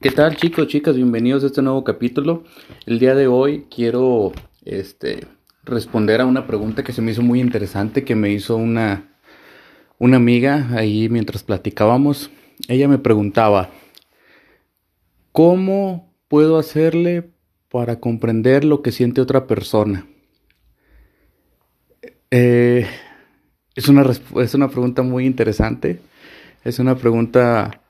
¿Qué tal chicos, chicas? Bienvenidos a este nuevo capítulo. El día de hoy quiero este, responder a una pregunta que se me hizo muy interesante, que me hizo una, una amiga ahí mientras platicábamos. Ella me preguntaba, ¿cómo puedo hacerle para comprender lo que siente otra persona? Eh, es, una, es una pregunta muy interesante. Es una pregunta,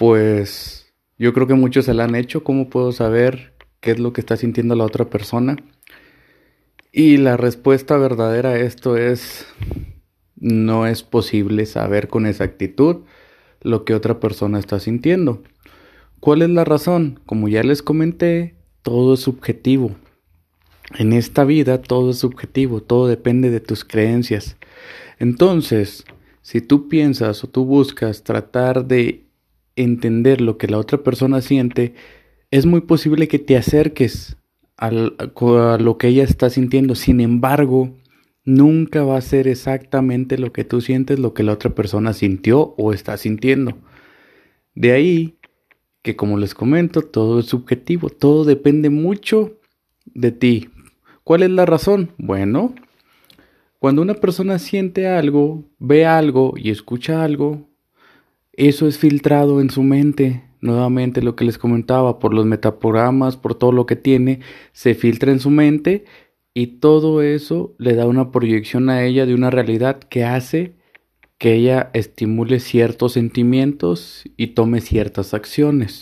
pues, yo creo que muchos se la han hecho. ¿Cómo puedo saber qué es lo que está sintiendo la otra persona? Y la respuesta verdadera a esto es, no es posible saber con exactitud lo que otra persona está sintiendo. ¿Cuál es la razón? Como ya les comenté, todo es subjetivo. En esta vida todo es subjetivo, todo depende de tus creencias. Entonces, si tú piensas o tú buscas tratar de entender lo que la otra persona siente, es muy posible que te acerques a, lo que ella está sintiendo. Sin embargo, nunca va a ser exactamente lo que tú sientes, lo que la otra persona sintió o está sintiendo. De ahí que, como les comento, todo es subjetivo, todo depende mucho de ti. ¿Cuál es la razón? Bueno, cuando una persona siente algo, ve algo y escucha algo, eso es filtrado en su mente. Nuevamente lo que les comentaba, por los metaprogramas, por todo lo que tiene, se filtra en su mente y todo eso le da una proyección a ella de una realidad que hace que ella estimule ciertos sentimientos y tome ciertas acciones.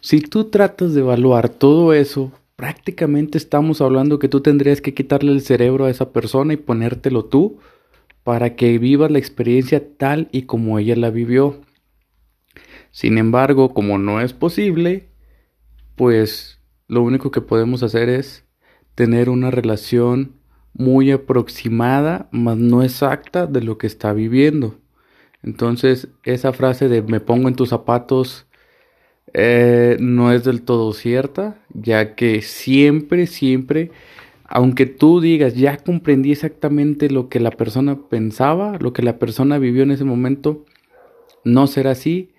Si tú tratas de evaluar todo eso, prácticamente estamos hablando que tú tendrías que quitarle el cerebro a esa persona y ponértelo tú para que vivas la experiencia tal y como ella la vivió. Sin embargo, como no es posible, pues lo único que podemos hacer es tener una relación muy aproximada, mas no exacta de lo que está viviendo. Entonces, esa frase de me pongo en tus zapatos eh, no es del todo cierta, ya que siempre, siempre aunque tú digas, ya comprendí exactamente lo que la persona pensaba, lo que la persona vivió en ese momento, no será así,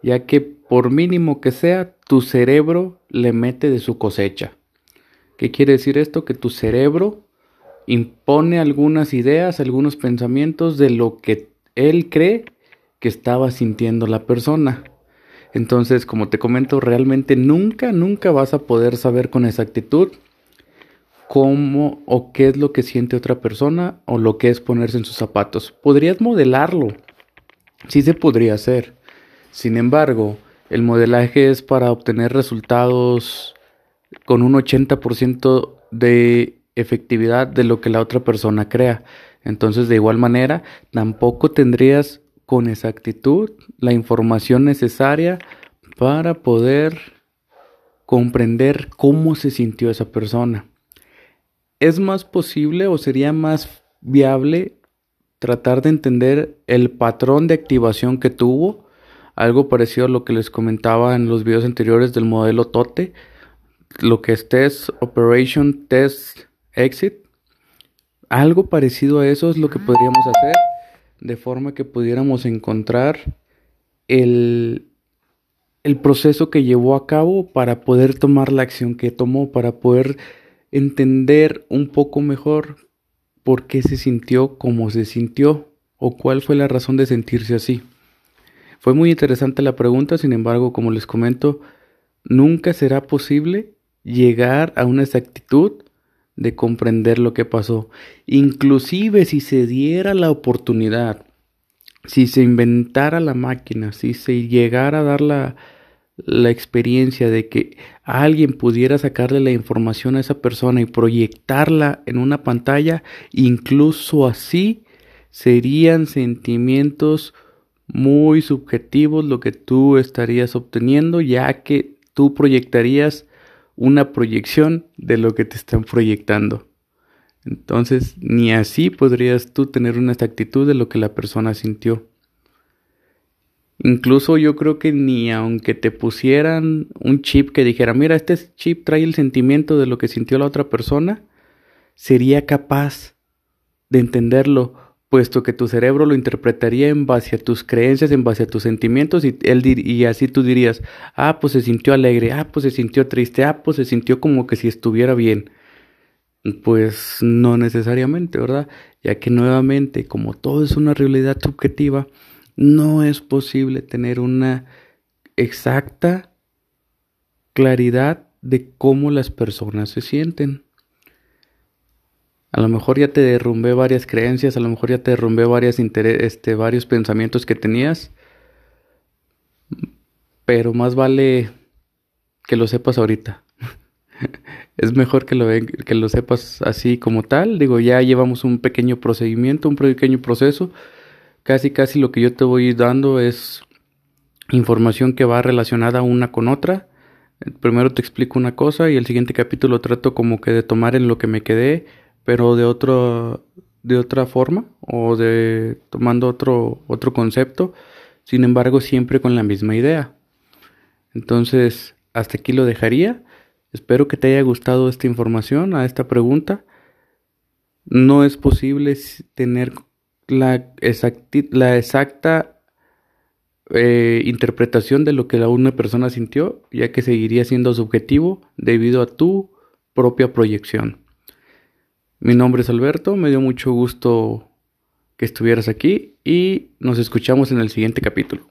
ya que por mínimo que sea, tu cerebro le mete de su cosecha. ¿Qué quiere decir esto? Que tu cerebro impone algunas ideas, algunos pensamientos de lo que él cree que estaba sintiendo la persona. Entonces, como te comento, realmente nunca, nunca vas a poder saber con exactitud cómo o qué es lo que siente otra persona o lo que es ponerse en sus zapatos. Podrías modelarlo. Sí se podría hacer. Sin embargo, el modelaje es para obtener resultados con un 80% de efectividad de lo que la otra persona crea. Entonces, de igual manera, tampoco tendrías con exactitud la información necesaria para poder comprender cómo se sintió esa persona. ¿Es más posible o sería más viable tratar de entender el patrón de activación que tuvo? Algo parecido a lo que les comentaba en los videos anteriores del modelo TOTE, lo que es Test, Operation, Test, Exit. Algo parecido a eso es lo que podríamos hacer de forma que pudiéramos encontrar el, el proceso que llevó a cabo para poder tomar la acción que tomó, para poder entender un poco mejor por qué se sintió como se sintió o cuál fue la razón de sentirse así. Fue muy interesante la pregunta, sin embargo, como les comento, nunca será posible llegar a una exactitud de comprender lo que pasó. Inclusive si se diera la oportunidad, si se inventara la máquina, si se llegara a dar la, la experiencia de que alguien pudiera sacarle la información a esa persona y proyectarla en una pantalla, incluso así serían sentimientos muy subjetivos lo que tú estarías obteniendo, ya que tú proyectarías una proyección de lo que te están proyectando. Entonces, ni así podrías tú tener una exactitud de lo que la persona sintió. Incluso yo creo que ni aunque te pusieran un chip que dijera, mira, este chip trae el sentimiento de lo que sintió la otra persona, sería capaz de entenderlo puesto que tu cerebro lo interpretaría en base a tus creencias, en base a tus sentimientos, y, él y así tú dirías, ah, pues se sintió alegre, ah, pues se sintió triste, ah, pues se sintió como que si estuviera bien. Pues no necesariamente, ¿verdad? Ya que nuevamente, como todo es una realidad subjetiva, no es posible tener una exacta claridad de cómo las personas se sienten. A lo mejor ya te derrumbé varias creencias, a lo mejor ya te derrumbé varias este, varios pensamientos que tenías, pero más vale que lo sepas ahorita. es mejor que lo, que lo sepas así como tal. Digo, ya llevamos un pequeño procedimiento, un pequeño proceso. Casi, casi lo que yo te voy dando es información que va relacionada una con otra. Primero te explico una cosa y el siguiente capítulo trato como que de tomar en lo que me quedé pero de otro de otra forma o de tomando otro otro concepto, sin embargo siempre con la misma idea. Entonces, hasta aquí lo dejaría. Espero que te haya gustado esta información, a esta pregunta. No es posible tener la, la exacta eh, interpretación de lo que la una persona sintió, ya que seguiría siendo subjetivo debido a tu propia proyección. Mi nombre es Alberto, me dio mucho gusto que estuvieras aquí y nos escuchamos en el siguiente capítulo.